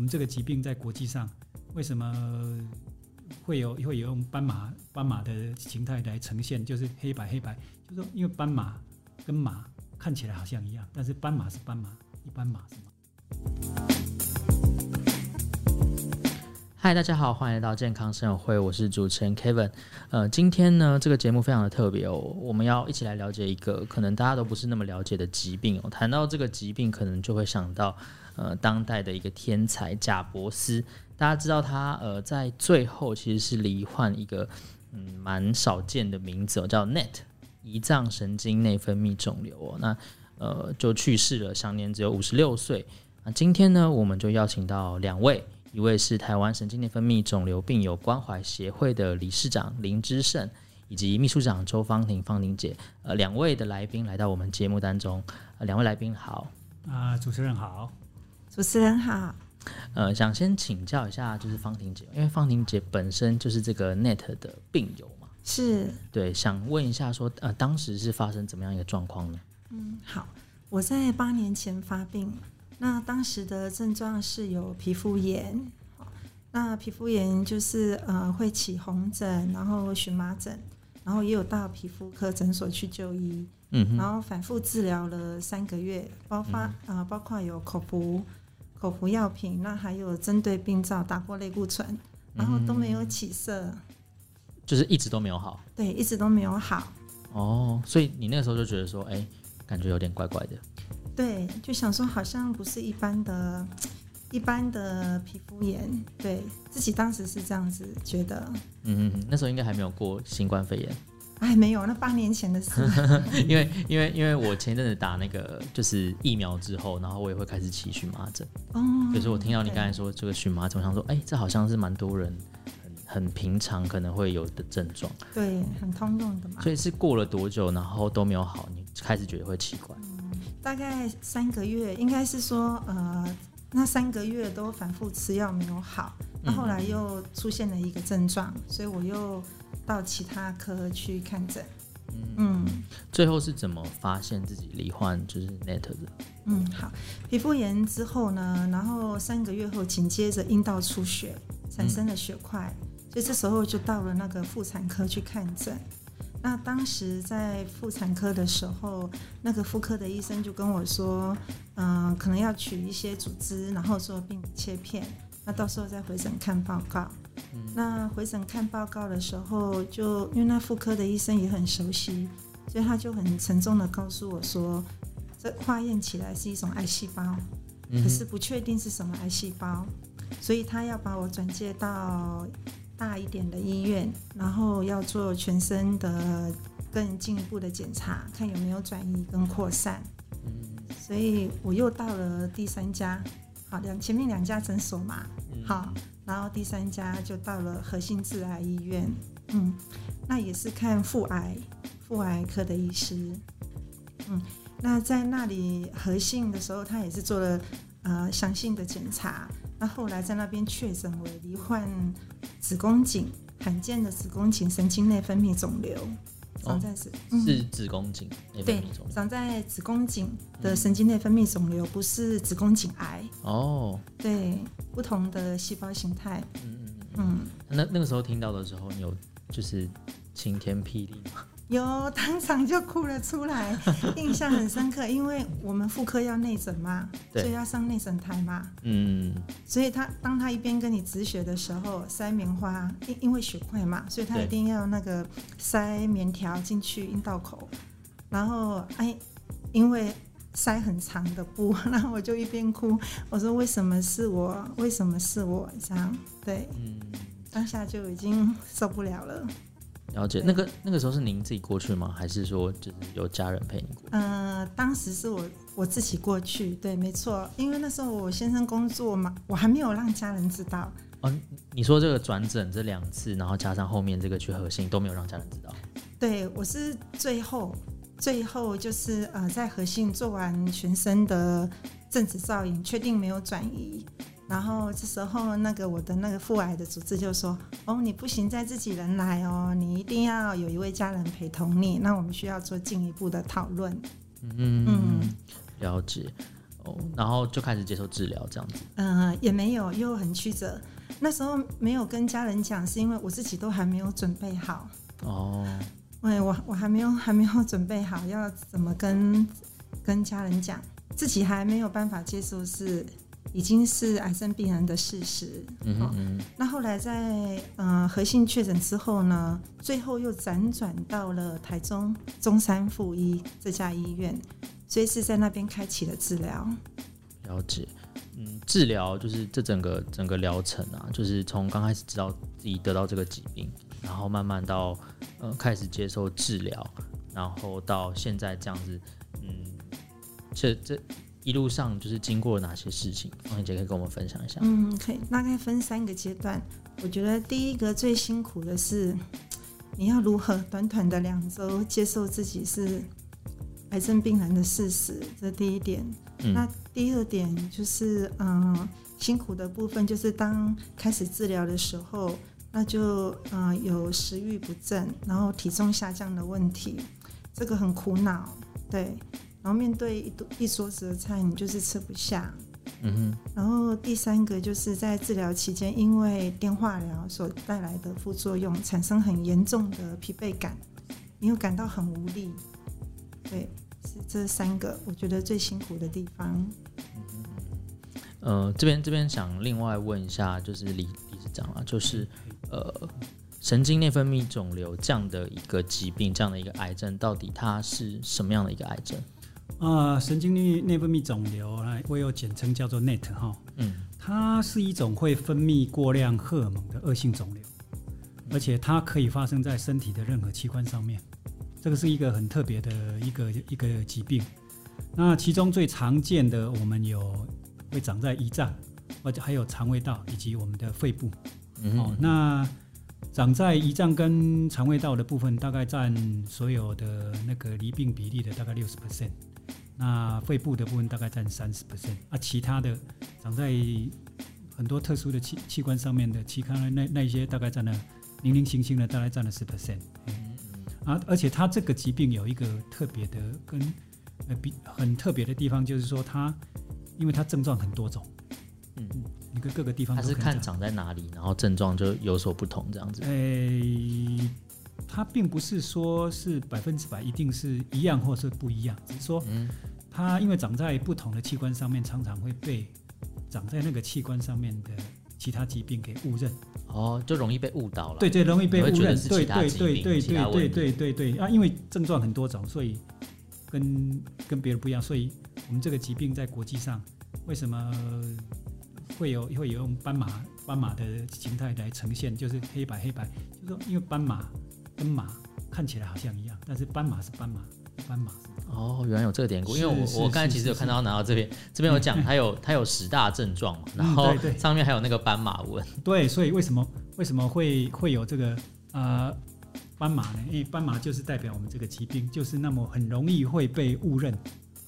我们这个疾病在国际上为什么会有会有用斑马斑马的形态来呈现，就是黑白黑白，就是说因为斑马跟马看起来好像一样，但是斑马是斑马，一般马是马。嗨，大家好，欢迎来到健康生友会，我是主持人 Kevin。呃，今天呢，这个节目非常的特别哦，我们要一起来了解一个可能大家都不是那么了解的疾病哦。谈到这个疾病，可能就会想到呃，当代的一个天才贾伯斯。大家知道他呃，在最后其实是罹患一个嗯蛮少见的名字哦，叫 NET 胰脏神经内分泌肿瘤哦。那呃，就去世了，享年只有五十六岁。那今天呢，我们就邀请到两位。一位是台湾神经内分泌肿瘤病友关怀协会的理事长林之胜，以及秘书长周芳婷芳婷姐，呃，两位的来宾来到我们节目当中。呃，两位来宾好，啊，主持人好，主持人好。呃，想先请教一下，就是芳婷姐，因为芳婷姐本身就是这个 NET 的病友嘛，是对，想问一下说，呃，当时是发生怎么样一个状况呢？嗯，好，我在八年前发病。那当时的症状是有皮肤炎，那皮肤炎就是呃会起红疹，然后荨麻疹，然后也有到皮肤科诊所去就医，嗯，然后反复治疗了三个月，包括啊、嗯呃、包括有口服口服药品，那还有针对病灶打过类固醇，然后都没有起色，就是一直都没有好，对，一直都没有好。哦，所以你那个时候就觉得说，哎，感觉有点怪怪的。对，就想说好像不是一般的、一般的皮肤炎，对自己当时是这样子觉得。嗯嗯，那时候应该还没有过新冠肺炎。哎，没有，那八年前的事。因为因为因为我前一阵子打那个就是疫苗之后，然后我也会开始起荨麻疹。哦。可是我听到你刚才说这个荨麻疹，我想说，哎，这好像是蛮多人很很平常可能会有的症状。对，很通用的嘛。所以是过了多久，然后都没有好，你开始觉得会奇怪？大概三个月，应该是说，呃，那三个月都反复吃药没有好，那后来又出现了一个症状，所以我又到其他科去看诊。嗯，最后是怎么发现自己罹患就是 NET 的？嗯，好，皮肤炎之后呢，然后三个月后紧接着阴道出血，产生了血块，嗯，所以这时候就到了那个妇产科去看诊。那当时在妇产科的时候，那个妇科的医生就跟我说，嗯、呃，可能要取一些组织，然后做病理切片，那到时候再回诊看报告。嗯、那回诊看报告的时候，就因为那妇科的医生也很熟悉，所以他就很沉重的告诉我说，这化验起来是一种癌细胞，可是不确定是什么癌细胞，所以他要把我转介到。大一点的医院，然后要做全身的更进一步的检查，看有没有转移跟扩散。嗯，所以我又到了第三家，好，两前面两家诊所嘛，好，然后第三家就到了核心致癌医院，嗯，那也是看妇癌，妇癌科的医师，嗯，那在那里核心的时候，他也是做了呃详细的检查。那后来在那边确诊为罹患子宫颈罕见的子宫颈神经内分泌肿瘤，长在是、哦、是子宫颈内分泌肿瘤，对，长在子宫颈的神经内分泌肿瘤，不是子宫颈癌哦。对，不同的细胞形态。嗯嗯嗯。那那个时候听到的时候，你有就是晴天霹雳吗？有，当场就哭了出来，印象很深刻，因为我们妇科要内诊嘛，所以要上内诊台嘛，嗯，所以他当他一边跟你止血的时候，塞棉花，因因为血块嘛，所以他一定要那个塞棉条进去阴道口，然后哎，因为塞很长的布，然后我就一边哭，我说为什么是我？为什么是我？这样对，嗯，当下就已经受不了了。了解，那个那个时候是您自己过去吗？还是说就是有家人陪你过去？呃，当时是我我自己过去，对，没错，因为那时候我先生工作嘛，我还没有让家人知道。哦，你说这个转诊这两次，然后加上后面这个去核心都没有让家人知道？对，我是最后最后就是呃在核心做完全身的正子造影，确定没有转移。然后这时候，那个我的那个父癌的主治就说：“哦，你不行再自己人来哦，你一定要有一位家人陪同你。那我们需要做进一步的讨论。”嗯嗯，了解。哦，然后就开始接受治疗这样子。嗯、呃，也没有，又很曲折。那时候没有跟家人讲，是因为我自己都还没有准备好。哦，对，我我还没有还没有准备好要怎么跟跟家人讲，自己还没有办法接受是已经是癌症病人的事实。嗯哼嗯。那后来在呃核心确诊之后呢，最后又辗转到了台中中山附一这家医院，所以是在那边开启了治疗。了解。嗯，治疗就是这整个整个疗程啊，就是从刚开始知道自己得到这个疾病，然后慢慢到呃开始接受治疗，然后到现在这样子，嗯，这这一路上就是经过哪些事情？芳婷姐可以跟我们分享一下。嗯，可以，大概分三个阶段。我觉得第一个最辛苦的是，你要如何短短的两周接受自己是癌症病人的事实，这第一点。嗯、那第二点就是，嗯，辛苦的部分就是当开始治疗的时候，那就嗯有食欲不振，然后体重下降的问题，这个很苦恼，对。然后面对一一桌子的菜，你就是吃不下。嗯哼。然后第三个就是在治疗期间，因为电化疗所带来的副作用，产生很严重的疲惫感，你又感到很无力，对。是这三个，我觉得最辛苦的地方。呃，这边这边想另外问一下，就是李理事长啊，就是呃，神经内分泌肿瘤这样的一个疾病，这样的一个癌症，到底它是什么样的一个癌症？啊、呃，神经内内分泌肿瘤，我有简称叫做 NET 哈，嗯，它是一种会分泌过量荷尔蒙的恶性肿瘤，而且它可以发生在身体的任何器官上面。这个是一个很特别的一个一个疾病，那其中最常见的，我们有会长在胰脏，或者还有肠胃道以及我们的肺部。嗯、哦，那长在胰脏跟肠胃道的部分，大概占所有的那个离病比例的大概六十 percent。那肺部的部分大概占三十 percent，啊，其他的长在很多特殊的器器官上面的其他的那那一些大概占了零零星星的大概占了十 percent。啊，而且它这个疾病有一个特别的跟呃比很特别的地方，就是说它因为它症状很多种，嗯，你跟各个地方它是看长在哪里，然后症状就有所不同这样子。诶，它并不是说是百分之百一定是一样或是不一样，只是说它因为长在不同的器官上面，常常会被长在那个器官上面的其他疾病给误认。哦，就容易被误导了。对对，容易被误认。对对对对对对对对对啊！因为症状很多种，所以跟跟别人不一样。所以我们这个疾病在国际上为什么会有会有用斑马斑马的形态来呈现？就是黑白黑白，就是说因为斑马跟马看起来好像一样，但是斑马是斑马，斑马是。哦，原来有这个典故，因为我我刚才其实有看到拿到这边，这边有讲它有它有十大症状嘛，然后上面还有那个斑马纹。对，所以为什么为什么会会有这个呃斑马呢？因为斑马就是代表我们这个疾病就是那么很容易会被误认，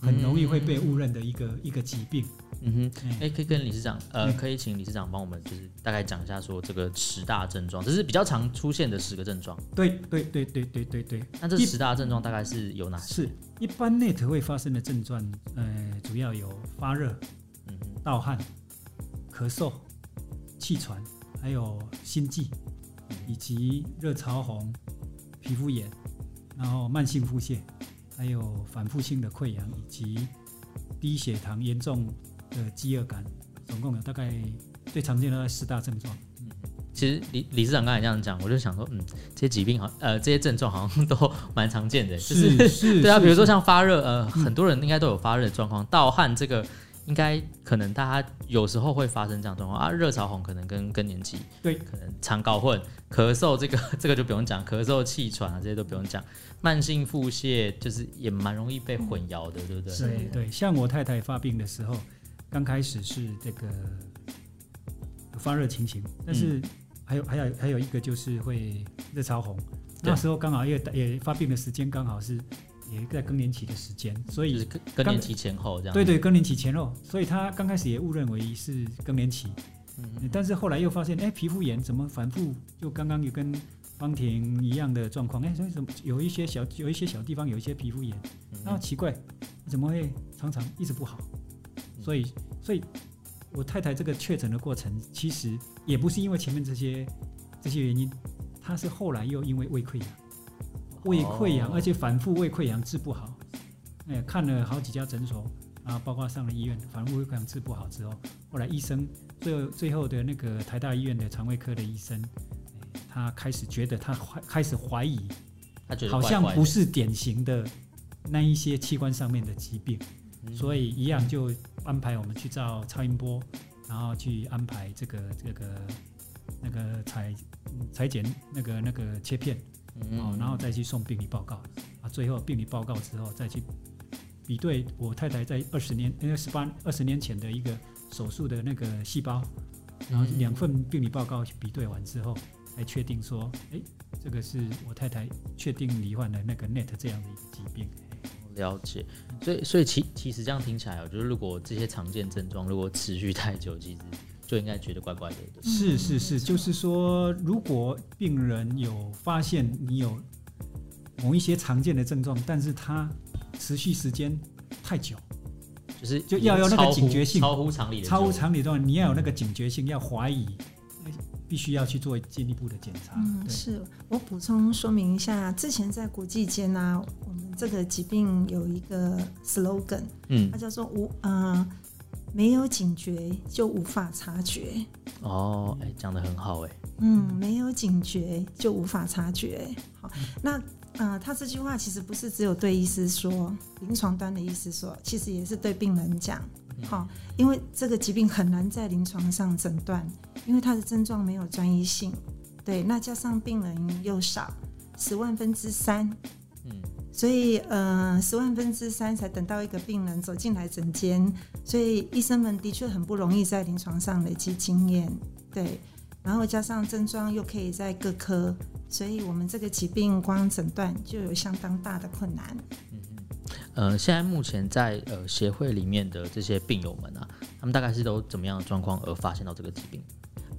很容易会被误认的一个一个疾病。嗯哼，哎、欸，可以跟理事长，呃，可以请理事长帮我们，就是大概讲一下说这个十大症状，这是比较常出现的十个症状。对对对对对对对。那这十大症状大概是有哪些？是一般 NET 会发生的症状，呃，主要有发热、盗汗、咳嗽、气喘，还有心悸，以及热潮红、皮肤炎，然后慢性腹泻，还有反复性的溃疡，以及低血糖严重。的饥饿感，总共有大概最常见的四大症状。嗯，其实李理事长刚才这样讲，我就想说，嗯，这些疾病好，呃，这些症状好像都蛮常见的，就是，是 对啊，比如说像发热，呃，很多人应该都有发热的状况，盗汗这个应该可能大家有时候会发生这样状况啊，热潮红可能跟更年期对，可能常搞混，咳嗽这个 这个就不用讲，咳嗽、气喘啊这些都不用讲，慢性腹泻就是也蛮容易被混淆的，对不对？对。对，像我太太发病的时候。刚开始是这个有发热情形，但是还有还有还有一个就是会热潮红，那时候刚好也也发病的时间刚好是也在更年期的时间，所以更更年期前后这样。对对，更年期前后，所以他刚开始也误认为是更年期，嗯，但是后来又发现，哎，皮肤炎怎么反复？就刚刚有跟芳婷一样的状况，哎，所以怎么有一些小有一些小地方有一些皮肤炎，那奇怪，怎么会常常一直不好？所以所以我太太这个确诊的过程，其实也不是因为前面这些这些原因，她是后来又因为胃溃疡，胃溃疡，而且反复胃溃疡治不好，哎，看了好几家诊所。啊，包括上了医院，反正胃溃疡治不好之后，后来医生最后最后的那个台大医院的肠胃科的医生，他开始觉得他怀开始怀疑，他觉得好像不是典型的那一些器官上面的疾病，嗯、所以一样就安排我们去照超音波，然后去安排这个这个那个裁裁剪那个那个切片，嗯，然后再去送病理报告，啊，最后病理报告之后再去。比对我太太在二十年，因为十八二十年前的一个手术的那个细胞，然后两份病理报告比对完之后，才确定说，哎，这个是我太太确定罹患的那个 NET 这样的一个疾病。了解，所以所以其其实这样听起来，我觉得如果这些常见症状如果持续太久，其实就应该觉得怪怪的。是是是，就是说，如果病人有发现你有某一些常见的症状，但是他持续时间太久，就是就要有那个警觉性，超乎常理的，超乎常理的，你要有那个警觉性，要怀疑，必须要去做进一步的检查。嗯，是我补充说明一下，之前在国际间呢，我们这个疾病有一个 slogan，嗯，它叫做无呃没有警觉就无法察觉。哦，哎，讲得很好，哎，嗯，没有警觉就无法察觉。好，那。呃，他这句话其实不是只有对医师说，临床端的医师说，其实也是对病人讲。好，因为这个疾病很难在临床上诊断，因为它的症状没有专一性。对，那加上病人又少，十万分之三。嗯，所以呃，十万分之三才等到一个病人走进来诊间，所以医生们的确很不容易在临床上累积经验。对，然后加上症状又可以在各科。所以，我们这个疾病光诊断就有相当大的困难。嗯呃，现在目前在呃协会里面的这些病友们啊，他们大概是都怎么样的状况而发现到这个疾病？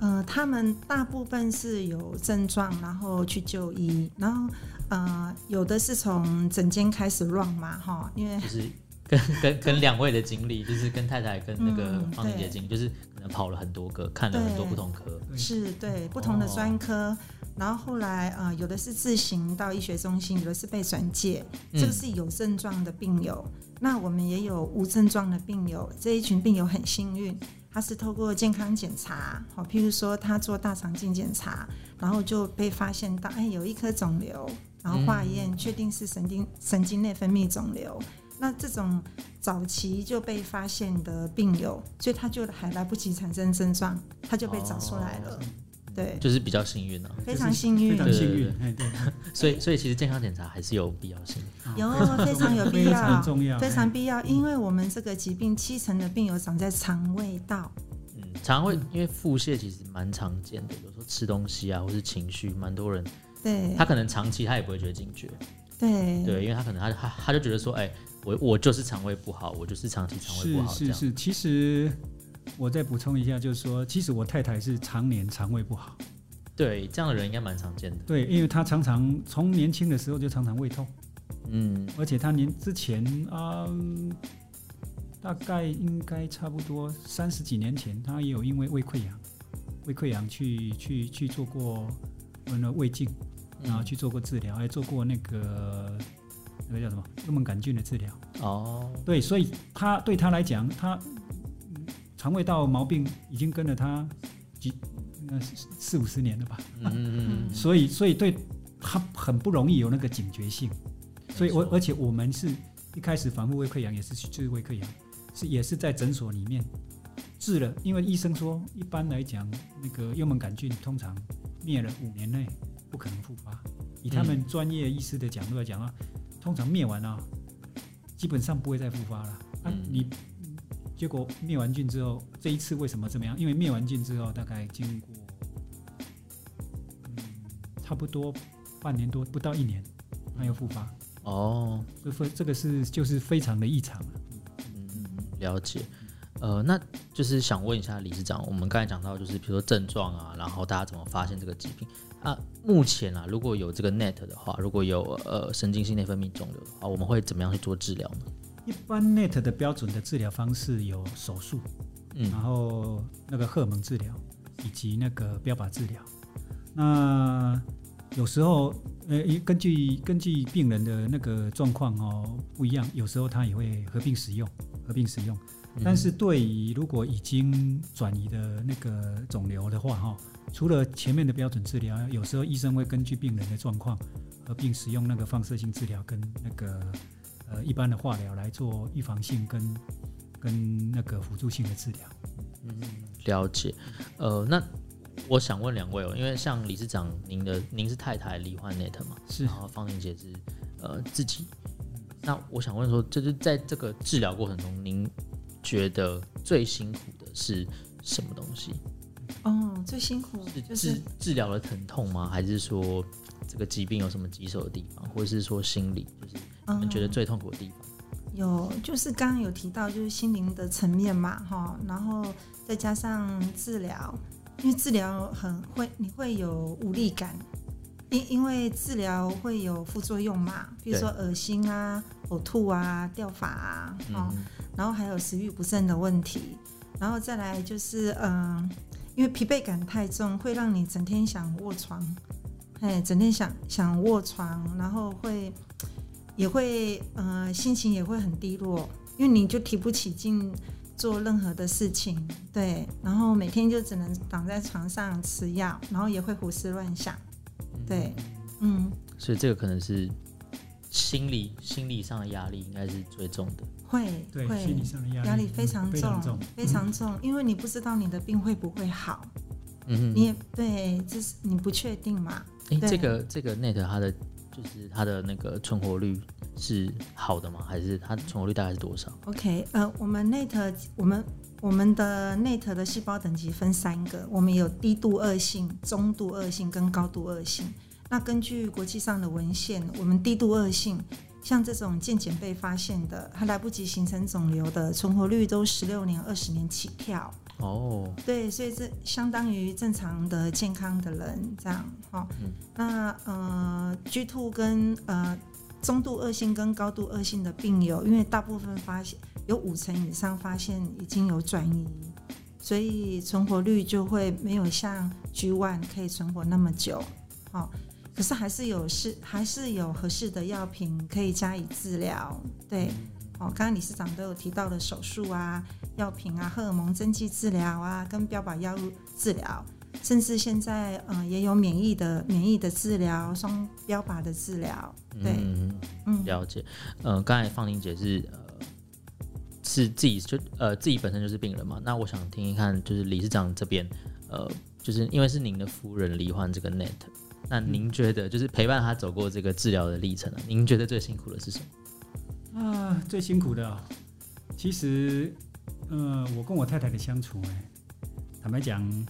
呃，他们大部分是有症状，然后去就医，然后呃，有的是从诊间开始 run 嘛，哈，因为就是跟跟跟两位的经历，就是跟太太跟那个方姐姐经历，嗯、就是可能跑了很多个，看了很多不同科，是对不同的专科。哦然后后来啊、呃，有的是自行到医学中心，有的是被转介，这个是有症状的病友。嗯、那我们也有无症状的病友，这一群病友很幸运，他是透过健康检查，好，譬如说他做大肠镜检查，然后就被发现到，哎，有一颗肿瘤，然后化验、嗯、确定是神经神经内分泌肿瘤。那这种早期就被发现的病友，所以他就还来不及产生症状，他就被找出来了。哦对，就是比较幸运啊，非常幸运，非常幸运。对，对，所以所以其实健康检查还是有必要性，有非常有必要，非常重要，非常必要。因为我们这个疾病七成的病友长在肠胃道，嗯，肠胃因为腹泻其实蛮常见的，有时候吃东西啊，或是情绪，蛮多人，对，他可能长期他也不会觉得警觉，对。对，因为他可能他他他就觉得说，哎，我我就是肠胃不好，我就是长期肠胃不好，是是是，其实。我再补充一下，就是说，其实我太太是常年肠胃不好。对，这样的人应该蛮常见的。对，因为她常常从年轻的时候就常常胃痛。嗯，而且她年之前啊、呃，大概应该差不多三十几年前，她也有因为胃溃疡，胃溃疡去去去做过那胃镜，然后去做过治疗，还做过那个那个叫什么幽门杆菌的治疗。哦，对，所以她对她来讲，她。肠胃道毛病已经跟了他几四五十年了吧，嗯嗯，所以所以对他很不容易有那个警觉性，所以我而且我们是一开始反复胃溃疡也是去治胃溃疡，是也是在诊所里面治了，因为医生说一般来讲那个幽门杆菌通常灭了五年内不可能复发，以他们专业医师的角度来讲啊，通常灭完啊基本上不会再复发了。啊你。结果灭完菌之后，这一次为什么这么样？因为灭完菌之后，大概经过嗯差不多半年多，不到一年，它又复发。哦，这非这个是就是非常的异常了。嗯，了解。呃，那就是想问一下理事长，我们刚才讲到就是比如说症状啊，然后大家怎么发现这个疾病啊？目前啊，如果有这个 NET 的话，如果有呃神经性内分泌肿瘤的话，我们会怎么样去做治疗呢？一般 NET 的标准的治疗方式有手术，嗯，然后那个荷尔蒙治疗以及那个标靶治疗。那有时候，呃，根据根据病人的那个状况哦不一样，有时候他也会合并使用，合并使用。但是对于如果已经转移的那个肿瘤的话，哈，除了前面的标准治疗，有时候医生会根据病人的状况合并使用那个放射性治疗跟那个。呃，一般的化疗来做预防性跟跟那个辅助性的治疗。嗯，了解。呃，那我想问两位哦，因为像理事长，您的您是太太罹患 NET 嘛？是。然后方婷姐是呃自己。那我想问说，就是在这个治疗过程中，您觉得最辛苦的是什么东西？哦，最辛苦就是治治疗的疼痛吗？还是说这个疾病有什么棘手的地方，或者是说心理就是？你们觉得最痛苦的地方？嗯、有，就是刚刚有提到，就是心灵的层面嘛，哈，然后再加上治疗，因为治疗很会，你会有无力感，因因为治疗会有副作用嘛，比如说恶心啊、呕吐啊、掉发啊，哈、嗯，然后还有食欲不振的问题，然后再来就是，嗯，因为疲惫感太重，会让你整天想卧床，哎，整天想想卧床，然后会。也会，呃，心情也会很低落，因为你就提不起劲做任何的事情，对，然后每天就只能躺在床上吃药，然后也会胡思乱想，对，嗯，所以这个可能是心理心理上的压力应该是最重的，会，对，会心理上的压力压力非常重，非常重，非常重，因为你不知道你的病会不会好，嗯，你也对，就是你不确定嘛，哎，这个这个 NET 它的。就是它的那个存活率是好的吗？还是它存活率大概是多少？OK，呃，我们 NET 我们我们的 NET 的细胞等级分三个，我们有低度恶性、中度恶性跟高度恶性。那根据国际上的文献，我们低度恶性，像这种渐渐被发现的，还来不及形成肿瘤的，存活率都十六年、二十年起跳。哦，对，所以这相当于正常的健康的人这样哈。嗯、那呃，G two 跟呃中度恶性跟高度恶性的病友，因为大部分发现有五成以上发现已经有转移，所以存活率就会没有像 G one 可以存活那么久。好，可是还是有是还是有合适的药品可以加以治疗。对。哦，刚刚理事长都有提到的手术啊、药品啊、荷尔蒙针剂治疗啊，跟标靶药物治疗，甚至现在嗯、呃、也有免疫的免疫的治疗、双标靶的治疗。对，嗯，嗯了解。呃，刚才芳玲姐是呃是自己就呃自己本身就是病人嘛，那我想听一看，就是理事长这边呃，就是因为是您的夫人罹患这个 NET，那您觉得就是陪伴他走过这个治疗的历程呢？您觉得最辛苦的是什么？啊，最辛苦的，其实，呃，我跟我太太的相处，哎，坦白讲，嗯、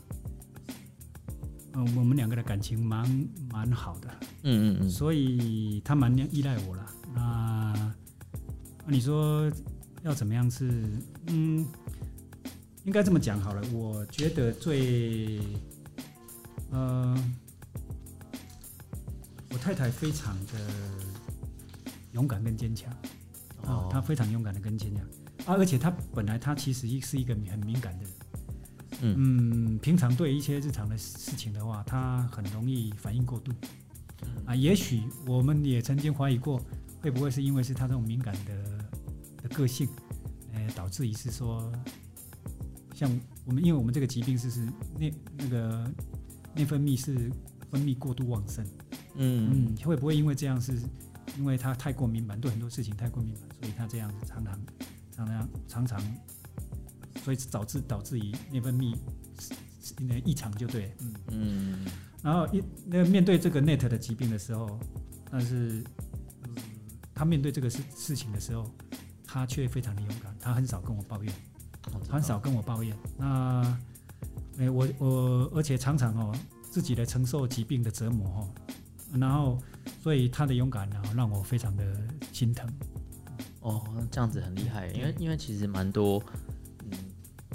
呃，我们两个的感情蛮蛮好的，嗯嗯嗯，所以她蛮依赖我了。那，你说要怎么样是，嗯，应该这么讲好了。我觉得最，呃，我太太非常的勇敢跟坚强。哦，她非常勇敢的跟前讲啊，而且他本来他其实是一个很敏感的人，嗯，嗯，平常对一些日常的事情的话，他很容易反应过度，啊，也许我们也曾经怀疑过，会不会是因为是他这种敏感的的个性，呃，导致于是说，像我们，因为我们这个疾病是是内那个内分泌是分泌过度旺盛，嗯。嗯，会不会因为这样是？因为他太过敏感，对很多事情太过敏感，所以他这样子常常、常常、常常，所以导致导致于内分泌那异常就对，嗯嗯。然后一那面对这个 NET 的疾病的时候，但是，嗯，他面对这个事事情的时候，他却非常的勇敢，他很少跟我抱怨，很少跟我抱怨。那，哎，我我而且常常哦，自己来承受疾病的折磨哦。然后，所以他的勇敢呢，让我非常的心疼。哦，这样子很厉害，因为因为其实蛮多，嗯，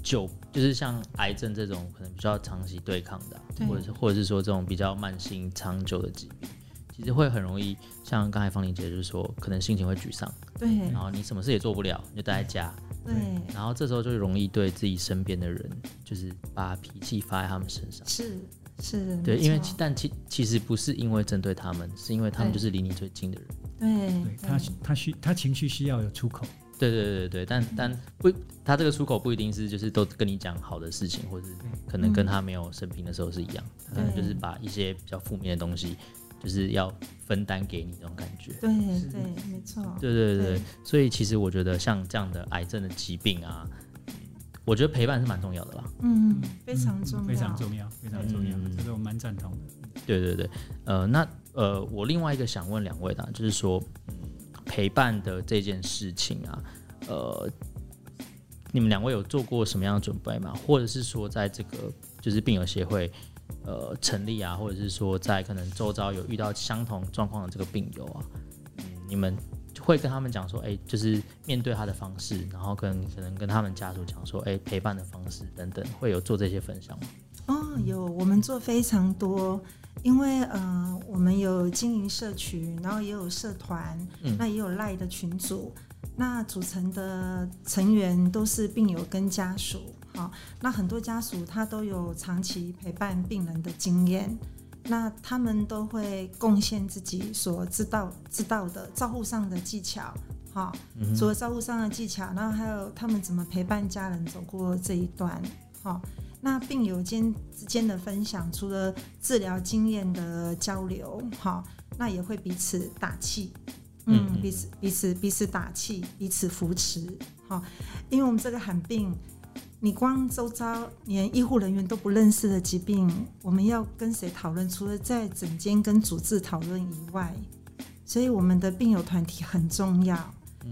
就就是像癌症这种可能比较长期对抗的，对。或者是或者是说这种比较慢性长久的疾病，其实会很容易像刚才方玲姐就是说，可能心情会沮丧，对，然后你什么事也做不了，你就待在家，对，然后这时候就容易对自己身边的人，就是把脾气发在他们身上，是是，对，因为但其其实不是因为针对他们，是因为他们就是离你最近的人，对，对他他需他情绪需要有出口，对对对对，但但不，他这个出口不一定是就是都跟你讲好的事情，或者是可能跟他没有生病的时候是一样，他可能就是把一些比较负面的东西，就是要分担给你这种感觉。对对，没错。对对对所以其实我觉得像这样的癌症的疾病啊，我觉得陪伴是蛮重要的啦。嗯，非常重要，非常重要，非常重要，嗯这个我蛮赞同的。对对对，呃，那呃，我另外一个想问两位的，就是说，陪伴的这件事情啊，呃，你们两位有做过什么样的准备吗？或者是说，在这个就是病友协会呃成立啊，或者是说在可能周遭有遇到相同状况的这个病友啊，嗯，你们会跟他们讲说，哎，就是面对他的方式，然后跟可能跟他们家属讲说，哎，陪伴的方式等等，会有做这些分享吗？哦，有，我们做非常多。因为呃，我们有经营社群，然后也有社团，嗯、那也有赖的群组，那组成的成员都是病友跟家属，好，那很多家属他都有长期陪伴病人的经验，那他们都会贡献自己所知道知道的照护上的技巧，好，除了照护上的技巧，然后还有他们怎么陪伴家人走过这一段，好。那病友间之间的分享，除了治疗经验的交流，好，那也会彼此打气，嗯，彼此彼此彼此打气，彼此扶持，好，因为我们这个罕病，你光周遭连医护人员都不认识的疾病，我们要跟谁讨论？除了在诊间跟主治讨论以外，所以我们的病友团体很重要。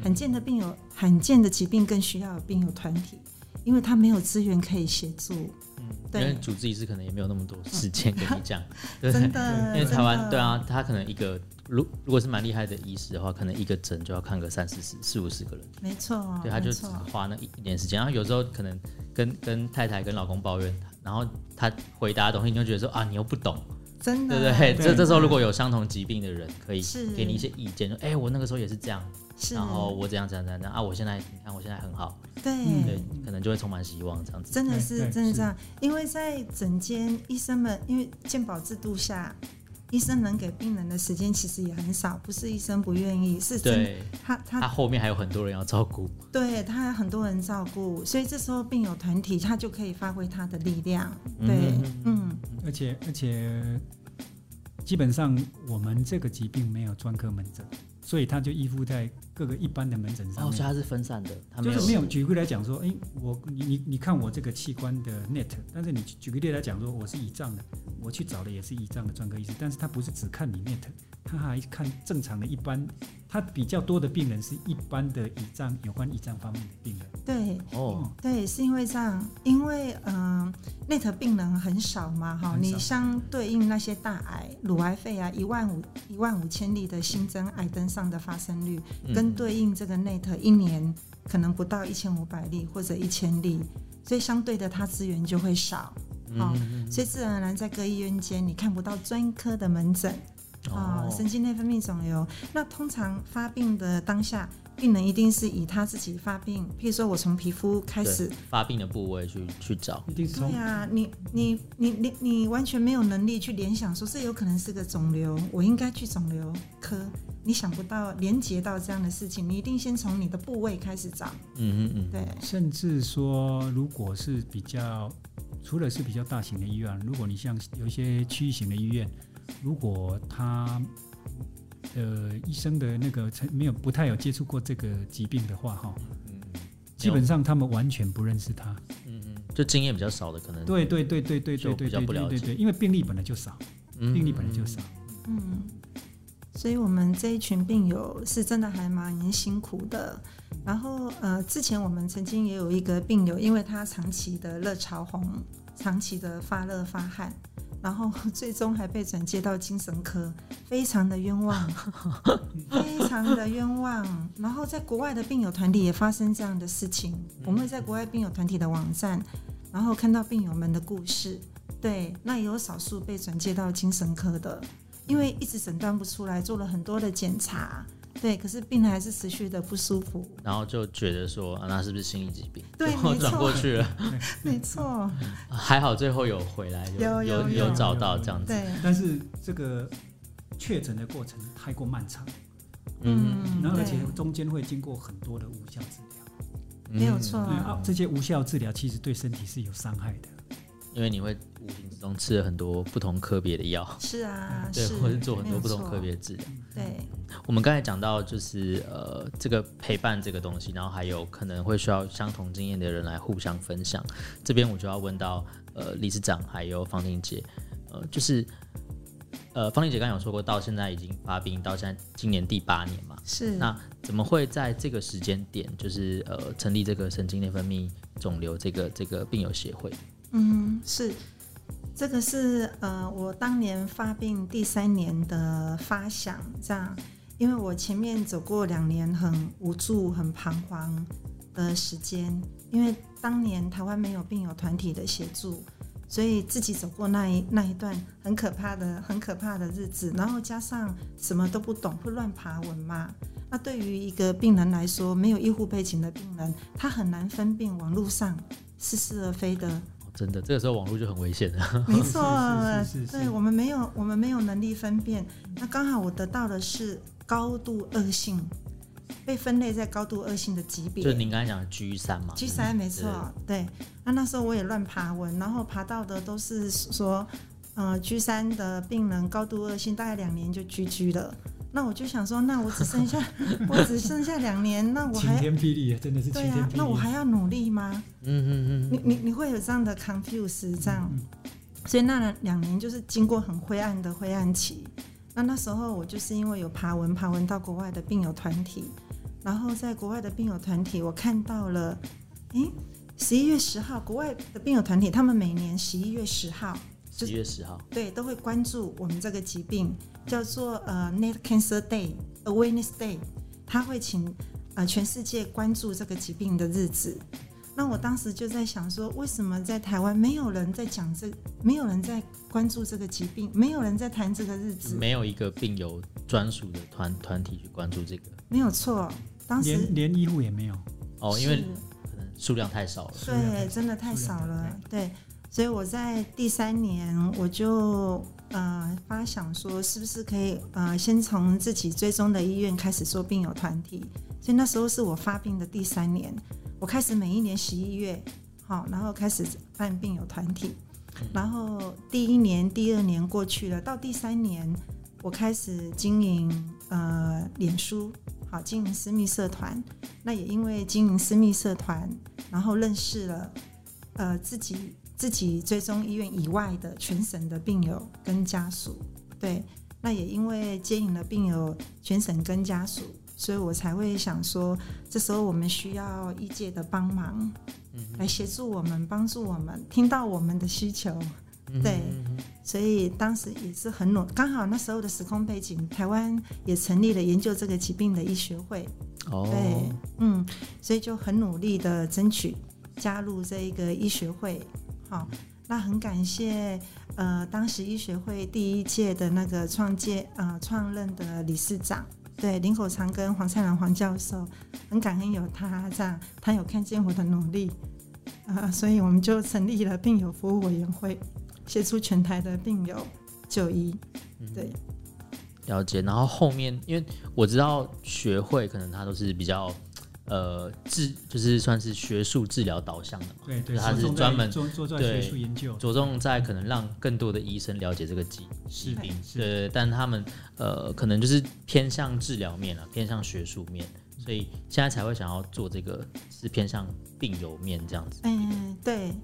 罕见的病友，罕见的疾病更需要有病友团体。因为他没有资源可以协助，嗯，对，因为主治医师可能也没有那么多时间跟你讲，对真的，因为台湾的对啊，他可能一个如如果是蛮厉害的医师的话，可能一个诊就要看个三四十、四五十个人，没错，对，他就只花那一一点时间，然后有时候可能跟跟太太跟老公抱怨，然后他回答的东西，你就觉得说啊，你又不懂，真的，对不对？这这时候如果有相同疾病的人，可以是给你一些意见，说哎，我那个时候也是这样。是然后我怎样怎样怎样啊！我现在你看我现在很好，对，对，可能就会充满希望这样子。真的是真的这样，因为在整间医生们，因为健保制度下，医生能给病人的时间其实也很少，不是医生不愿意，是对他他他后面还有很多人要照顾，对他很多人照顾，所以这时候病友团体他就可以发挥他的力量，对，嗯，嗯而且而且基本上我们这个疾病没有专科门诊。所以他就依附在各个一般的门诊上面，哦，所以它是分散的，就是没有。举个例来讲说，哎、欸，我你你你看我这个器官的 net，但是你举个例来讲说，我是胰脏的，我去找的也是胰脏的专科医师，但是他不是只看你 net，他还看正常的一般，他比较多的病人是一般的胰脏有关胰脏方面的病人。对，哦，对，是因为这样，因为嗯，net 病人很少嘛，哈，你相对应那些大癌、乳癌、肺癌，一万五一万五千例的新增癌登上的发生率，嗯、跟对应这个 net 一年可能不到一千五百例或者一千例，所以相对的它资源就会少，哦、嗯，所以自然而然在各医院间你看不到专科的门诊，啊、哦，神经内分泌肿瘤，那通常发病的当下。病人一定是以他自己发病，譬如说我从皮肤开始发病的部位去去找，一定是对啊，你你你你你完全没有能力去联想说这有可能是个肿瘤，我应该去肿瘤科，你想不到连接到这样的事情，你一定先从你的部位开始找，嗯嗯嗯，对，甚至说如果是比较，除了是比较大型的医院，如果你像有一些区域型的医院，如果他。呃，医生的那个没有不太有接触过这个疾病的话，哈，嗯，基本上他们完全不认识他，嗯嗯，就经验比较少的可能，对对对对对对对对对对，因为病例本来就少，病例本来就少，嗯，所以我们这一群病友是真的还蛮辛苦的。然后呃，之前我们曾经也有一个病友，因为他长期的热潮红，长期的发热发汗。然后 最终还被转接到精神科，非常的冤枉，非常的冤枉。然后在国外的病友团体也发生这样的事情，我们会在国外病友团体的网站，然后看到病友们的故事。对，那也有少数被转接到精神科的，因为一直诊断不出来，做了很多的检查。对，可是病人还是持续的不舒服，然后就觉得说，啊、那是不是心理疾病？对，然后转过去了，没错。还好最后有回来，有有有找到这样子。对，但是这个确诊的过程太过漫长，嗯，然后而且中间会经过很多的无效治疗，没有错。这些无效治疗其实对身体是有伤害的，因为你会无形之中吃了很多不同科别的药，是啊，对，是或者做很多不同科别的治疗，对。我们刚才讲到，就是呃，这个陪伴这个东西，然后还有可能会需要相同经验的人来互相分享。这边我就要问到呃，理事长还有方婷姐，呃，就是呃，方婷姐刚刚有说过，到现在已经发病，到现在今年第八年嘛，是。那怎么会在这个时间点，就是呃，成立这个神经内分泌肿瘤这个这个病友协会？嗯，是。这个是呃，我当年发病第三年的发想，这样。因为我前面走过两年很无助、很彷徨的时间，因为当年台湾没有病友团体的协助，所以自己走过那一那一段很可怕的、很可怕的日子，然后加上什么都不懂，会乱爬文嘛。那对于一个病人来说，没有医护背景的病人，他很难分辨网络上似是而非的。真的，这个时候网络就很危险了。没错，对我们没有，我们没有能力分辨。那刚好我得到的是。高度恶性，被分类在高度恶性的级别，就您刚才讲的 G 三嘛？G 三没错，对。那那时候我也乱爬文，然后爬到的都是说，呃，G 三的病人高度恶性，大概两年就 GG 了。那我就想说，那我只剩下 我只剩下两年，那我还晴天霹雳，真的是晴天霹雳。对啊，那我还要努力吗？嗯嗯嗯。你你你会有这样的 confuse 这样，嗯、所以那两年就是经过很灰暗的灰暗期。那那时候我就是因为有爬文，爬文到国外的病友团体，然后在国外的病友团体，我看到了，诶，十一月十号，国外的病友团体，他们每年十一月十号，十一月十号，对，都会关注我们这个疾病，叫做呃 Net Cancer Day Awareness Day，他会请呃全世界关注这个疾病的日子。那我当时就在想说，为什么在台湾没有人在讲这，没有人在关注这个疾病，没有人在谈这个日子，没有一个病友专属的团团体去关注这个，没有错。当时连连医护也没有哦，因为可能数量太少了，对，真的太少了，对。所以我在第三年，我就呃发想说，是不是可以呃先从自己追踪的医院开始做病友团体。所以那时候是我发病的第三年。我开始每一年十一月，好，然后开始办病友团体，然后第一年、第二年过去了，到第三年，我开始经营呃脸书，好，经营私密社团。那也因为经营私密社团，然后认识了呃自己自己追踪医院以外的全省的病友跟家属，对，那也因为接引了病友全省跟家属。所以我才会想说，这时候我们需要医界的帮忙，来协助我们，帮助我们，听到我们的需求。对，所以当时也是很努，刚好那时候的时空背景，台湾也成立了研究这个疾病的医学会。哦，对，嗯，所以就很努力的争取加入这一个医学会。好，那很感谢，呃，当时医学会第一届的那个创建呃创任的理事长。对林口长跟黄灿兰黄教授，很感恩有他这样，他有看见我的努力，啊、呃，所以我们就成立了病友服务委员会，协助全台的病友就医。对，了解。然后后面，因为我知道学会可能他都是比较。呃，治就是算是学术治疗导向的嘛，对对，他是专门做做学术研究，着重在可能让更多的医生了解这个疾疾病，对，但他们呃可能就是偏向治疗面啊，偏向学术面，所以现在才会想要做这个是偏向病友面这样子。嗯，对，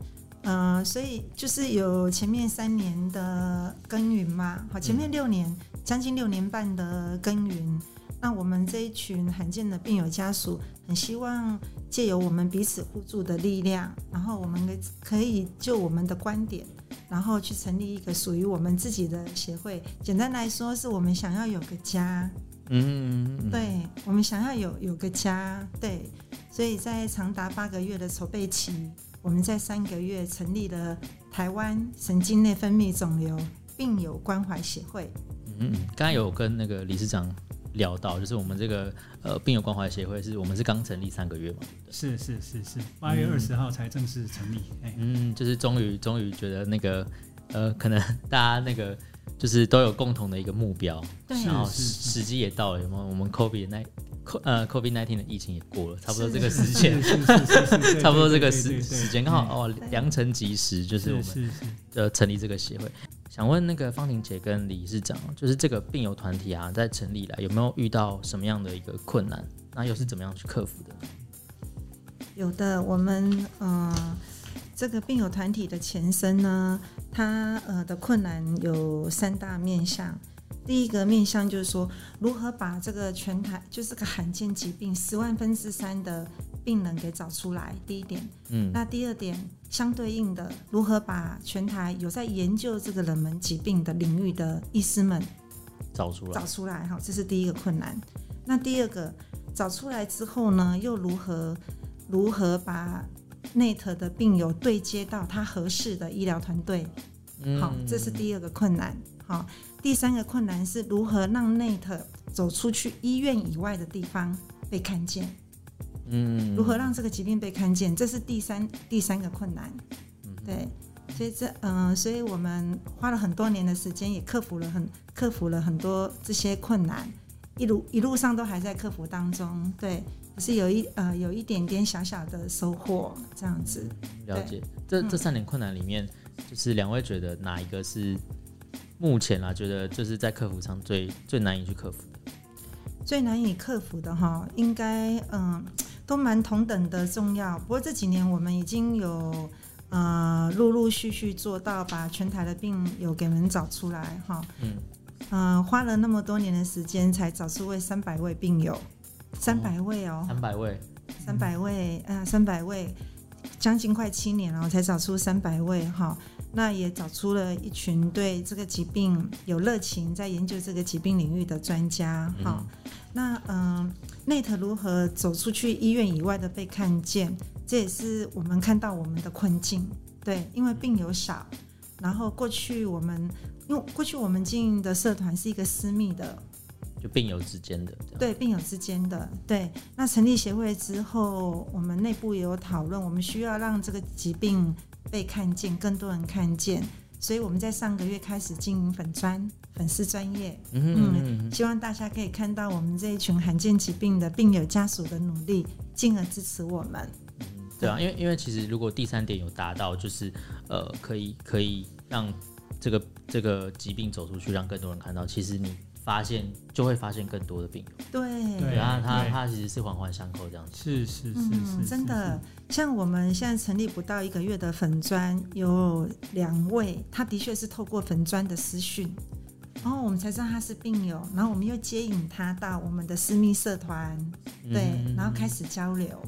呃，所以就是有前面三年的耕耘嘛，好，前面六年，嗯，将近六年半的耕耘。那我们这一群罕见的病友家属，很希望借由我们彼此互助的力量，然后我们可以就我们的观点，然后去成立一个属于我们自己的协会。简单来说，是我们想要有个家。嗯，对，我们想要有有个家。对，所以在长达八个月的筹备期，我们在三个月成立了台湾神经内分泌肿瘤病友关怀协会。嗯，刚才有跟那个理事长聊到，就是我们这个呃病友关怀协会是我们是刚成立三个月嘛？是是是是，八月二十号才正式成立。嗯，嗯，就是终于终于觉得那个呃，可能大家那个就是都有共同的一个目标，对，然后时机也到了，有没有？我们 COVID 那呃 COVID nineteen 的疫情也过了，差不多这个时间，差不多这个时时间刚好哦，良辰吉时，就是我们呃成立这个协会。想问那个方婷姐跟理事长，就是这个病友团体啊，在成立来有没有遇到什么样的一个困难？那又是怎么样去克服的？有的，我们呃，这个病友团体的前身呢，它呃的困难有三大面向。第一个面向就是说，如何把这个全台就是个罕见疾病十万分之三的病人给找出来。第一点，嗯，那第二点，相对应的，如何把全台有在研究这个冷门疾病的领域的医师们找出来，找出来，哈，这是第一个困难。那第二个，找出来之后呢，又如何如何把 NET 的病友对接到他合适的医疗团队？好，这是第二个困难。好。第三个困难是如何让 NET 走出去医院以外的地方被看见，嗯，如何让这个疾病被看见，这是第三第三个困难，对，所以这嗯、呃，所以我们花了很多年的时间，也克服了很克服了很多这些困难，一路一路上都还在克服当中，对，是有一呃有一点点小小的收获这样子。了解，这这三点困难里面，就是两位觉得哪一个是？目前啊，觉得就是在克服上最最难以去克服的，最难以克服的哈，应该嗯都蛮同等的重要。不过这几年我们已经有呃陆陆续续做到把全台的病友给人找出来哈，嗯。嗯、呃，花了那么多年的时间才找出位三百位病友，三百位哦，三百位，三百位，嗯，三百位，将近快七年了，我才找出三百位哈。那也找出了一群对这个疾病有热情，在研究这个疾病领域的专家。哈，那嗯，NET 如何走出去医院以外的被看见，这也是我们看到我们的困境。对，因为病友少，然后过去我们，因为过去我们经营的社团是一个私密的，就病友之间的。对，病友之间的。对，那成立协会之后，我们内部也有讨论，我们需要让这个疾病。被看见，更多人看见，所以我们在上个月开始经营粉专、粉丝专业，嗯，嗯，希望大家可以看到我们这一群罕见疾病的病友家属的努力，进而支持我们。嗯，对啊，因为因为其实如果第三点有达到，就是呃，可以可以让这个这个疾病走出去，让更多人看到，其实你。发现就会发现更多的病友，对，对啊，他他其实是环环相扣这样子，是是是是，嗯，真的，像我们现在成立不到一个月的粉专，有两位，他的确是透过粉砖的私讯，然后我们才知道他是病友，然后我们又接引他到我们的私密社团，对，然后开始交流，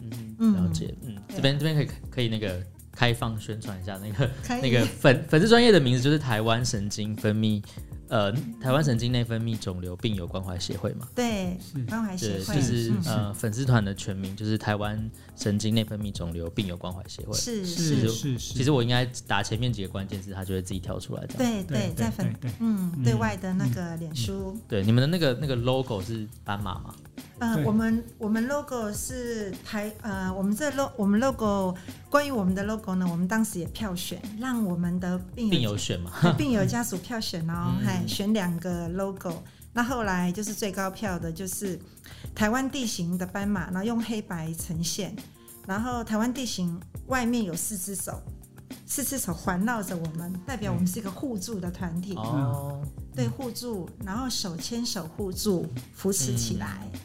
嗯嗯，了解，嗯，这边这边可以可以那个开放宣传一下那个那个粉粉丝专业的名字就是台湾神经分泌。呃，台湾神经内分泌肿瘤病友关怀协会嘛，对，关怀协会。就是呃粉丝团的全名就是台湾神经内分泌肿瘤病友关怀协会，是是。是，其实我应该打前面几个关键字，它就会自己跳出来的。对对，在粉嗯对外的那个脸书，对你们的那个那个 logo 是斑马吗？呃，我们我们 logo 是台呃，我们这 logo 我们 logo 关于我们的 logo 呢，我们当时也票选，让我们的病友病友选嘛，病友家属票选哦，还选两个 logo。那后来就是最高票的就是台湾地形的斑马，然后用黑白呈现，然后台湾地形外面有四只手，四只手环绕着我们，代表我们是一个互助的团体。哦，对，互助，然后手牵手互助，扶持起来。嗯，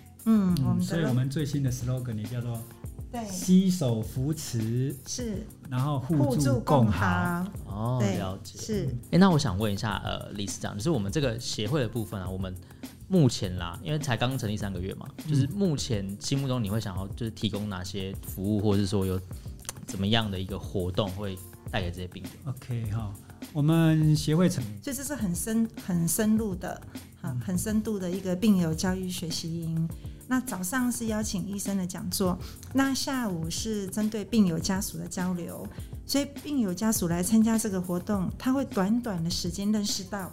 我们所以我们最新的 slogan 也叫做“对，携手扶持是，然后互助共好”。哦，了解。是。哎，那我想问一下，呃，理事长，就是我们这个协会的部分啊，我们目前啦，因为才刚成立三个月嘛，就是目前心目中你会想要就是提供哪些服务，或者是说有怎么样的一个活动会带给这些病人？OK 哈，我们协会成，所以这是很深、很深入的，哈，很深度的一个病友教育学习营。那早上是邀请医生的讲座，那下午是针对病友家属的交流，所以病友家属来参加这个活动，他会短短的时间认识到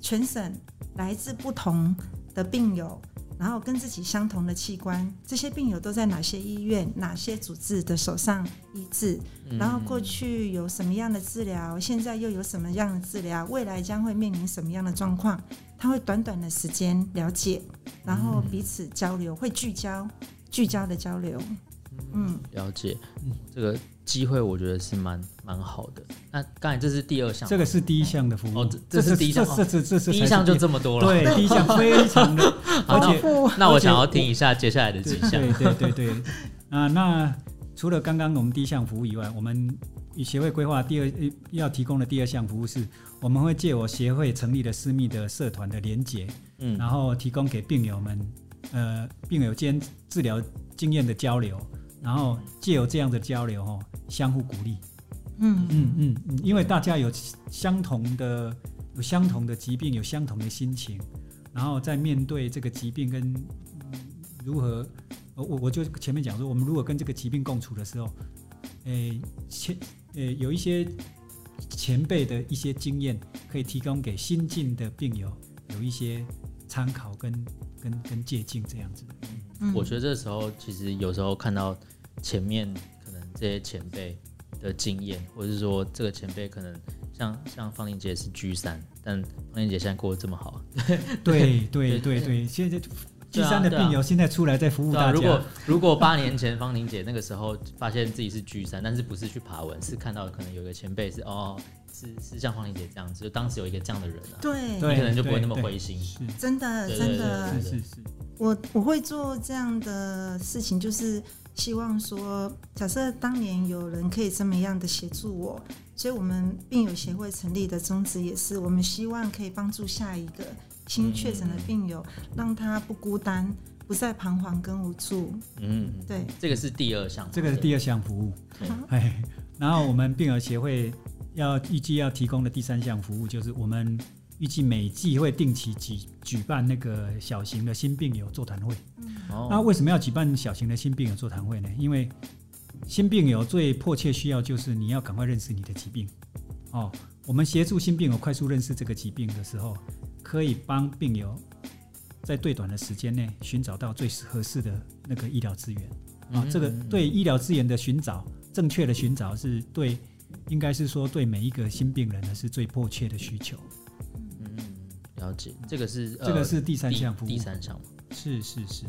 全省来自不同的病友。然后跟自己相同的器官，这些病友都在哪些医院、哪些组织的手上医治？然后过去有什么样的治疗，现在又有什么样的治疗？未来将会面临什么样的状况？他会短短的时间了解，然后彼此交流，会聚焦、聚焦的交流。嗯，了解。嗯，这个。机会我觉得是蛮蛮好的。那刚才这是第二项，这个是第一项的服务。哦，这是第一项，这这这是第一项就这么多了。对，第一项非常的。而且，那我想要听一下接下来的几项。对对对对。啊，那除了刚刚我们第一项服务以外，我们与协会规划第二要提供的第二项服务是，我们会借我协会成立的私密的社团的连结，嗯，然后提供给病友们，呃，病友间治疗经验的交流。然后借由这样的交流，哈，相互鼓励，嗯嗯嗯嗯，因为大家有相同的有相同的疾病，有相同的心情，然后在面对这个疾病跟如何，我我就前面讲说，我们如果跟这个疾病共处的时候，诶前诶有一些前辈的一些经验，可以提供给新进的病友有一些参考跟跟跟借鉴这样子。嗯，我觉得这时候其实有时候看到。前面可能这些前辈的经验，或者是说这个前辈可能像像方玲姐是 G 三，但方玲姐现在过得这么好，对对对对，现在 G 三的病友现在出来在服务大家。如果如果八年前方玲姐那个时候发现自己是 G 三，但是不是去爬文，是看到可能有一个前辈是哦，是是像方玲姐这样子，就当时有一个这样的人啊，对，你可能就不会那么灰心。真的真的，是是是，我我会做这样的事情，就是。希望说，假设当年有人可以这么样的协助我，所以我们病友协会成立的宗旨也是，我们希望可以帮助下一个新确诊的病友，让他不孤单，不再彷徨跟无助。嗯，对，这个是第二项，这个是第二项服务。哎，然后我们病友协会要预计要提供的第三项服务，就是我们预计每季会定期举举办那个小型的新病友座谈会。那为什么要举办小型的新病友座谈会呢？因为新病友最迫切需要就是你要赶快认识你的疾病。哦，我们协助新病友快速认识这个疾病的时候，可以帮病友在最短的时间内寻找到最合适的那个医疗资源。啊，这个对医疗资源的寻找，正确的寻找是对，应该是说对每一个新病人呢是最迫切的需求。嗯，了解，这个是这个是第三项服务，第三项是是是。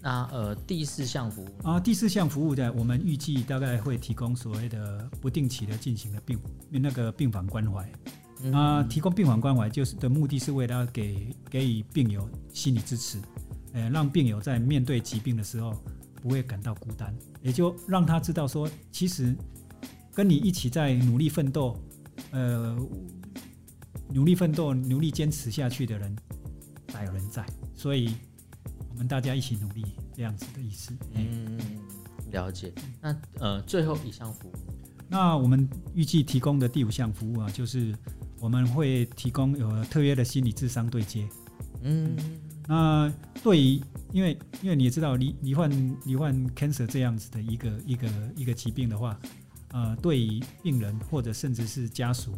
那呃，第四项服务。啊，第四项服务的，我们预计大概会提供所谓的不定期的进行的病那个病房关怀。嗯、啊，提供病房关怀就是的目的是为了给给予病友心理支持，呃，让病友在面对疾病的时候不会感到孤单，也就让他知道说，其实跟你一起在努力奋斗，呃，努力奋斗、努力坚持下去的人大有人在，所以。我们大家一起努力，这样子的意思。嗯，了解。那呃，最后一项服务，那我们预计提供的第五项服务啊，就是我们会提供有特约的心理智商对接。嗯，那对于因为因为你也知道，罹罹患罹患 cancer 这样子的一个一个一个疾病的话，呃，对于病人或者甚至是家属，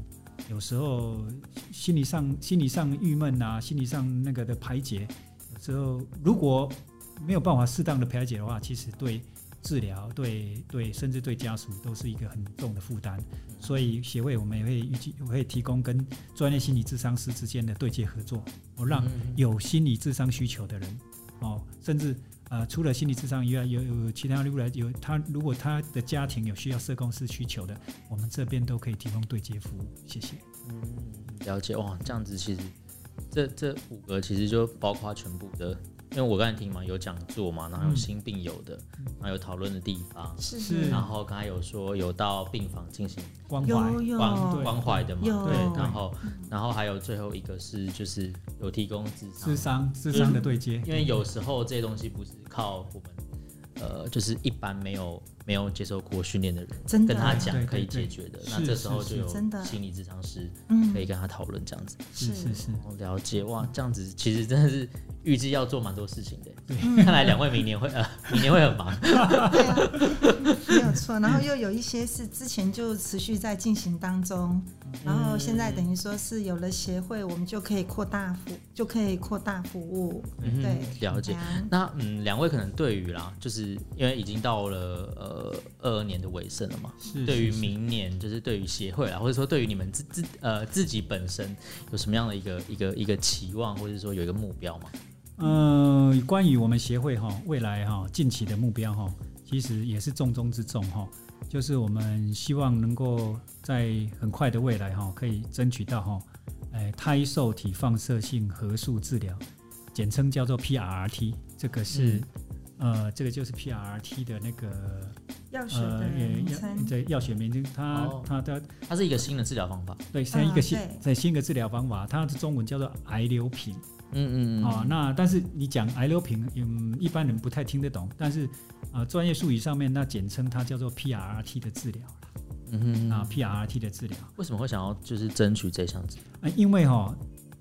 有时候心理上心理上郁闷啊，心理上那个的排解。有时候，如果没有办法适当的排解的话，其实对治疗、对对，甚至对家属都是一个很重的负担。所以协会我们也会预计会提供跟专业心理咨商师之间的对接合作，我让有心理智商需求的人，哦，甚至呃除了心理智商以外，有有其他如果有他如果他的家庭有需要社工师需求的，我们这边都可以提供对接服务。谢谢。嗯，了解哇，这样子其实。这这五个其实就包括全部的，因为我刚才听嘛，有讲座嘛，然后有新病友的，嗯、然后有讨论的地方，是是，然后刚才有说有到病房进行关怀关关怀的嘛，对，然后然后还有最后一个是就是有提供智商智商智商的对接，因为有时候这些东西不是靠我们。呃，就是一般没有没有接受过训练的人，真的跟他讲可以解决的，那这时候就有心理咨商师可以跟他讨论这样子。是是是，了解哇，这样子其实真的是预计要做蛮多事情的。对，看来两位明年会呃，明年会很忙。对啊，没有错。然后又有一些是之前就持续在进行当中，然后现在等于说是有了协会，我们就可以扩大服，就可以扩大服务。嗯、对，了解。那嗯，两位可能对于啦，就是因为已经到了呃二二年的尾声了嘛，是是是对于明年，就是对于协会啊，或者说对于你们自自呃自己本身有什么样的一个一个一个期望，或者说有一个目标吗？嗯、呃，关于我们协会哈未来哈近期的目标哈，其实也是重中之重哈。就是我们希望能够在很快的未来哈，可以争取到哈，哎，胎受体放射性核素治疗，简称叫做 PRRT，这个是、嗯、呃，这个就是 PRRT 的那个药学的名称，对药学名称，它、哦、它的它是一个新的治疗方法，对，像一个新在、啊、新的治疗方法，它的中文叫做癌瘤平。嗯嗯啊、哦，那但是你讲癌瘤平，嗯，一般人不太听得懂，但是啊，专、呃、业术语上面那简称它叫做 PRRT 的治疗嗯哼啊，PRRT 的治疗。为什么会想要就是争取这项治疗？啊，因为哈、哦，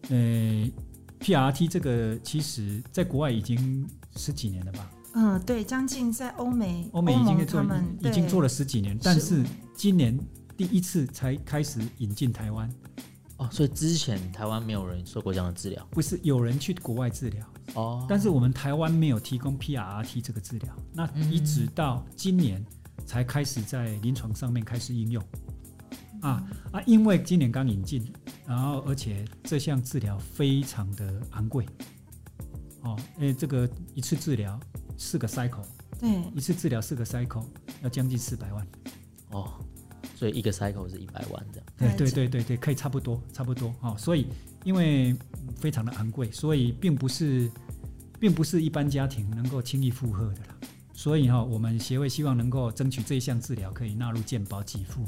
呃，PRRT 这个其实在国外已经十几年了吧？嗯，对，将近在欧美，欧美已经做已经做了十几年，但是今年第一次才开始引进台湾。哦，所以之前台湾没有人做过这样的治疗，不是有人去国外治疗。哦，但是我们台湾没有提供 PRRT 这个治疗，那一直到今年才开始在临床上面开始应用，啊啊，因为今年刚引进，然后而且这项治疗非常的昂贵，哦，因为这个一次治疗四个 cycle，对，一次治疗四个 cycle 要将近四百万，哦。所以一个 cycle 是一百万这样。对对对对对，可以差不多差不多哦。所以因为非常的昂贵，所以并不是并不是一般家庭能够轻易负荷的啦。所以哈，我们协会希望能够争取这一项治疗可以纳入健保给付，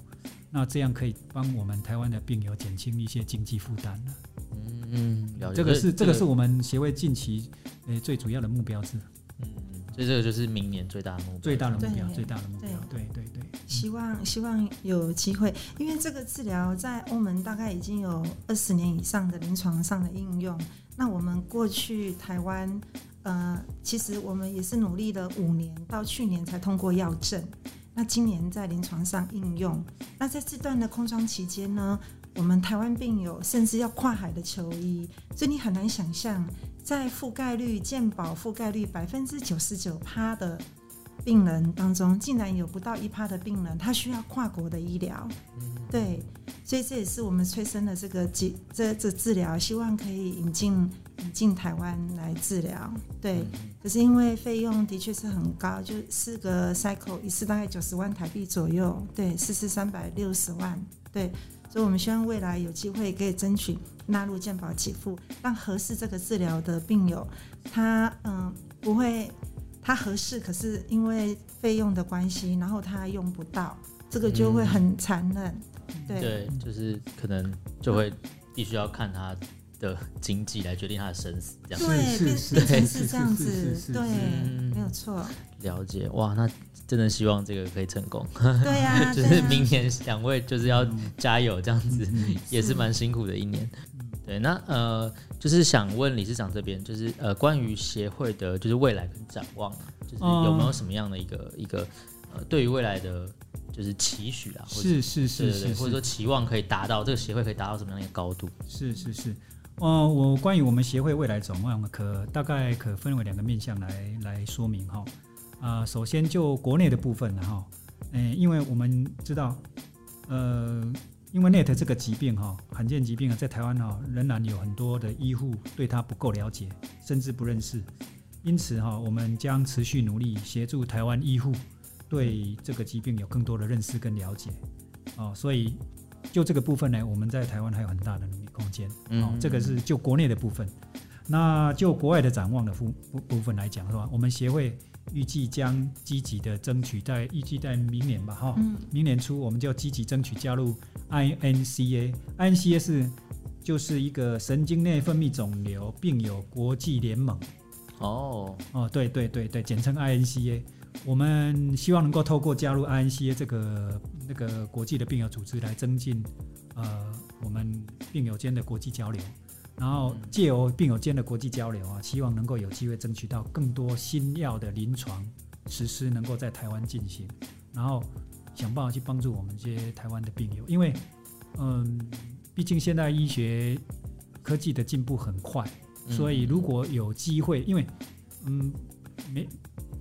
那这样可以帮我们台湾的病友减轻一些经济负担了。嗯嗯，了解。这个是这个是我们协会近期呃最主要的目标是。所以这个就是明年最大的目标，最大的目标，最大的目标。对对对，希望希望有机会，因为这个治疗在欧盟大概已经有二十年以上的临床上的应用。那我们过去台湾，呃，其实我们也是努力了五年，到去年才通过药证。那今年在临床上应用。那在这段的空窗期间呢，我们台湾病友甚至要跨海的求医，所以你很难想象。在覆盖率健保覆盖率百分之九十九趴的病人当中，竟然有不到一趴的病人，他需要跨国的医疗。对，所以这也是我们催生的这个这这这治疗，希望可以引进引进台湾来治疗。对，可是因为费用的确是很高，就四个 cycle 一次大概九十万台币左右，对，四次三百六十万，对。所以，我们希望未来有机会可以争取纳入健保给付，让合适这个治疗的病友，他嗯不会他合适，可是因为费用的关系，然后他用不到，这个就会很残忍。嗯、对对，就是可能就会必须要看他的经济来决定他的生死，这样对，是是是这样子，对，没有错。了解哇，那。真的希望这个可以成功。对呀、啊，就是明年两位就是要加油，这样子、嗯、也是蛮辛苦的一年。对，那呃，就是想问理事长这边，就是呃，关于协会的，就是未来跟展望，就是有没有什么样的一个、嗯、一个呃，对于未来的就是期许啊，或者是是是是，或者说期望可以达到这个协会可以达到什么样的一个高度？是是是，呃，我关于我们协会未来展望，可大概可分为两个面向来来说明哈。啊、呃，首先就国内的部分哈，嗯，因为我们知道，呃，因为 NET 这个疾病哈，罕见疾病啊，在台湾哈仍然有很多的医护对它不够了解，甚至不认识，因此哈，我们将持续努力协助台湾医护对这个疾病有更多的认识跟了解，哦，所以就这个部分呢，我们在台湾还有很大的努力空间，哦，这个是就国内的部分，那就国外的展望的部部部分来讲是吧？我们协会。预计将积极的争取在预计在明年吧，哈、嗯，明年初我们就积极争取加入 INCA。INCA 是就是一个神经内分泌肿瘤病友国际联盟。哦哦，对对对对，简称 INCA。我们希望能够透过加入 INCA 这个那个国际的病友组织，来增进呃我们病友间的国际交流。然后借由病友间的国际交流啊，希望能够有机会争取到更多新药的临床实施，能够在台湾进行，然后想办法去帮助我们这些台湾的病友，因为嗯，毕竟现在医学科技的进步很快，所以如果有机会，因为嗯，没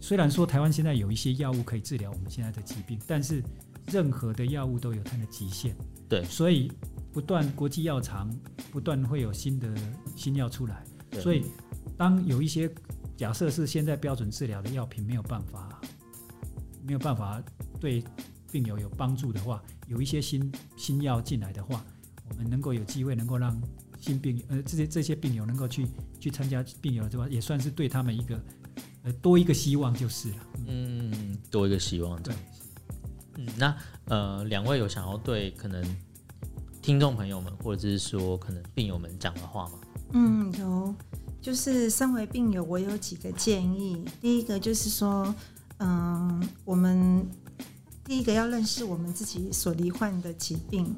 虽然说台湾现在有一些药物可以治疗我们现在的疾病，但是任何的药物都有它的极限。对，所以不断国际药厂不断会有新的新药出来，所以当有一些假设是现在标准治疗的药品没有办法没有办法对病友有帮助的话，有一些新新药进来的话，我们能够有机会能够让新病呃这些这些病友能够去去参加病友的这块，也算是对他们一个呃多一个希望就是了。嗯，多一个希望。对。嗯，那呃两位有想要对可能听众朋友们或者是说可能病友们讲的话吗？嗯，有，就是身为病友，我有几个建议。第一个就是说，嗯、我们。第一个要认识我们自己所罹患的疾病，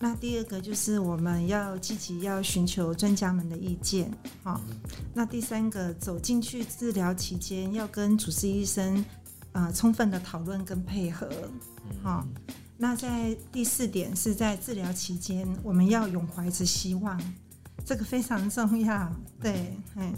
那第二个就是我们要积极要寻求专家们的意见，好，那第三个走进去治疗期间要跟主治医生呃充分的讨论跟配合，好，那在第四点是在治疗期间我们要永怀着希望，这个非常重要，对，嗯。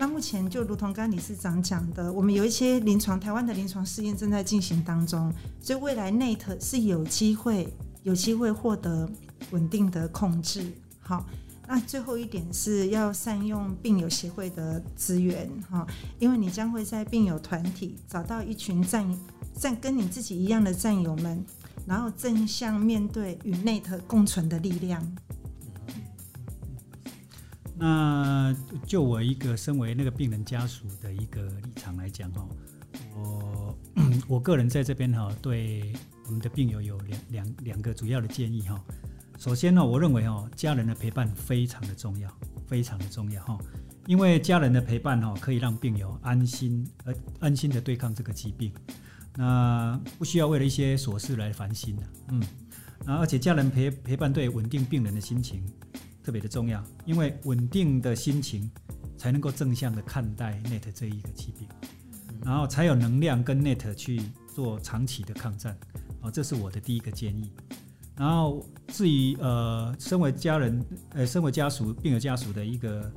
那目前就如同刚刚理事长讲的，我们有一些临床台湾的临床试验正在进行当中，所以未来 NET 是有机会有机会获得稳定的控制。好，那最后一点是要善用病友协会的资源哈，因为你将会在病友团体找到一群战战跟你自己一样的战友们，然后正向面对与内特共存的力量。那就我一个身为那个病人家属的一个立场来讲哈，我 我个人在这边哈，对我们的病友有两两两个主要的建议哈。首先呢，我认为哦，家人的陪伴非常的重要，非常的重要哈，因为家人的陪伴哦，可以让病友安心而安心的对抗这个疾病，那不需要为了一些琐事来烦心的，嗯，那而且家人陪陪伴对稳定病人的心情。特别的重要，因为稳定的心情才能够正向的看待 NET 这一个疾病，然后才有能量跟 NET 去做长期的抗战。哦，这是我的第一个建议。然后至于呃，身为家人，呃，身为家属、病友家属的一个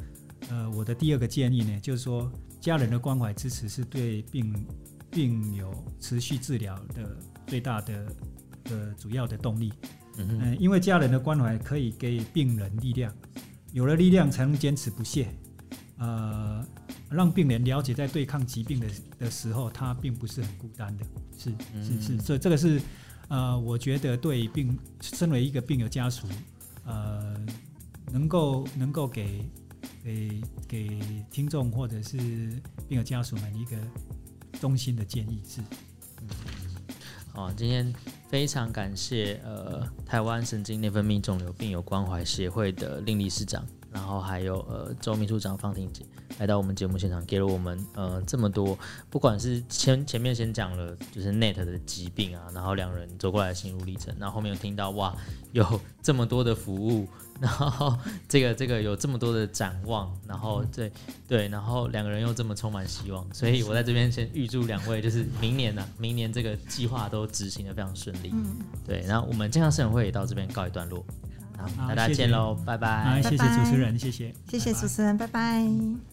呃，我的第二个建议呢，就是说家人的关怀支持是对病病友持续治疗的最大的呃主要的动力。嗯，因为家人的关怀可以给病人力量，有了力量才能坚持不懈，呃，让病人了解在对抗疾病的的时候，他并不是很孤单的，是是是，所以这个是呃，我觉得对病身为一个病友家属，呃，能够能够给给给听众或者是病友家属们一个衷心的建议是，嗯，好，今天。非常感谢呃台湾神经内分泌肿瘤病友关怀协会的令理事长，然后还有呃周秘书长方婷姐来到我们节目现场，给了我们呃这么多，不管是前前面先讲了就是 NET 的疾病啊，然后两人走过来的心路历程，然后后面又听到哇有这么多的服务。然后这个这个有这么多的展望，然后对对，然后两个人又这么充满希望，所以我在这边先预祝两位就是明年呢、啊，明年这个计划都执行的非常顺利。嗯，对，然后我们健康生活会也到这边告一段落，好，大家见喽，拜拜。谢谢主持人，谢谢，谢谢主持人，拜拜。拜拜。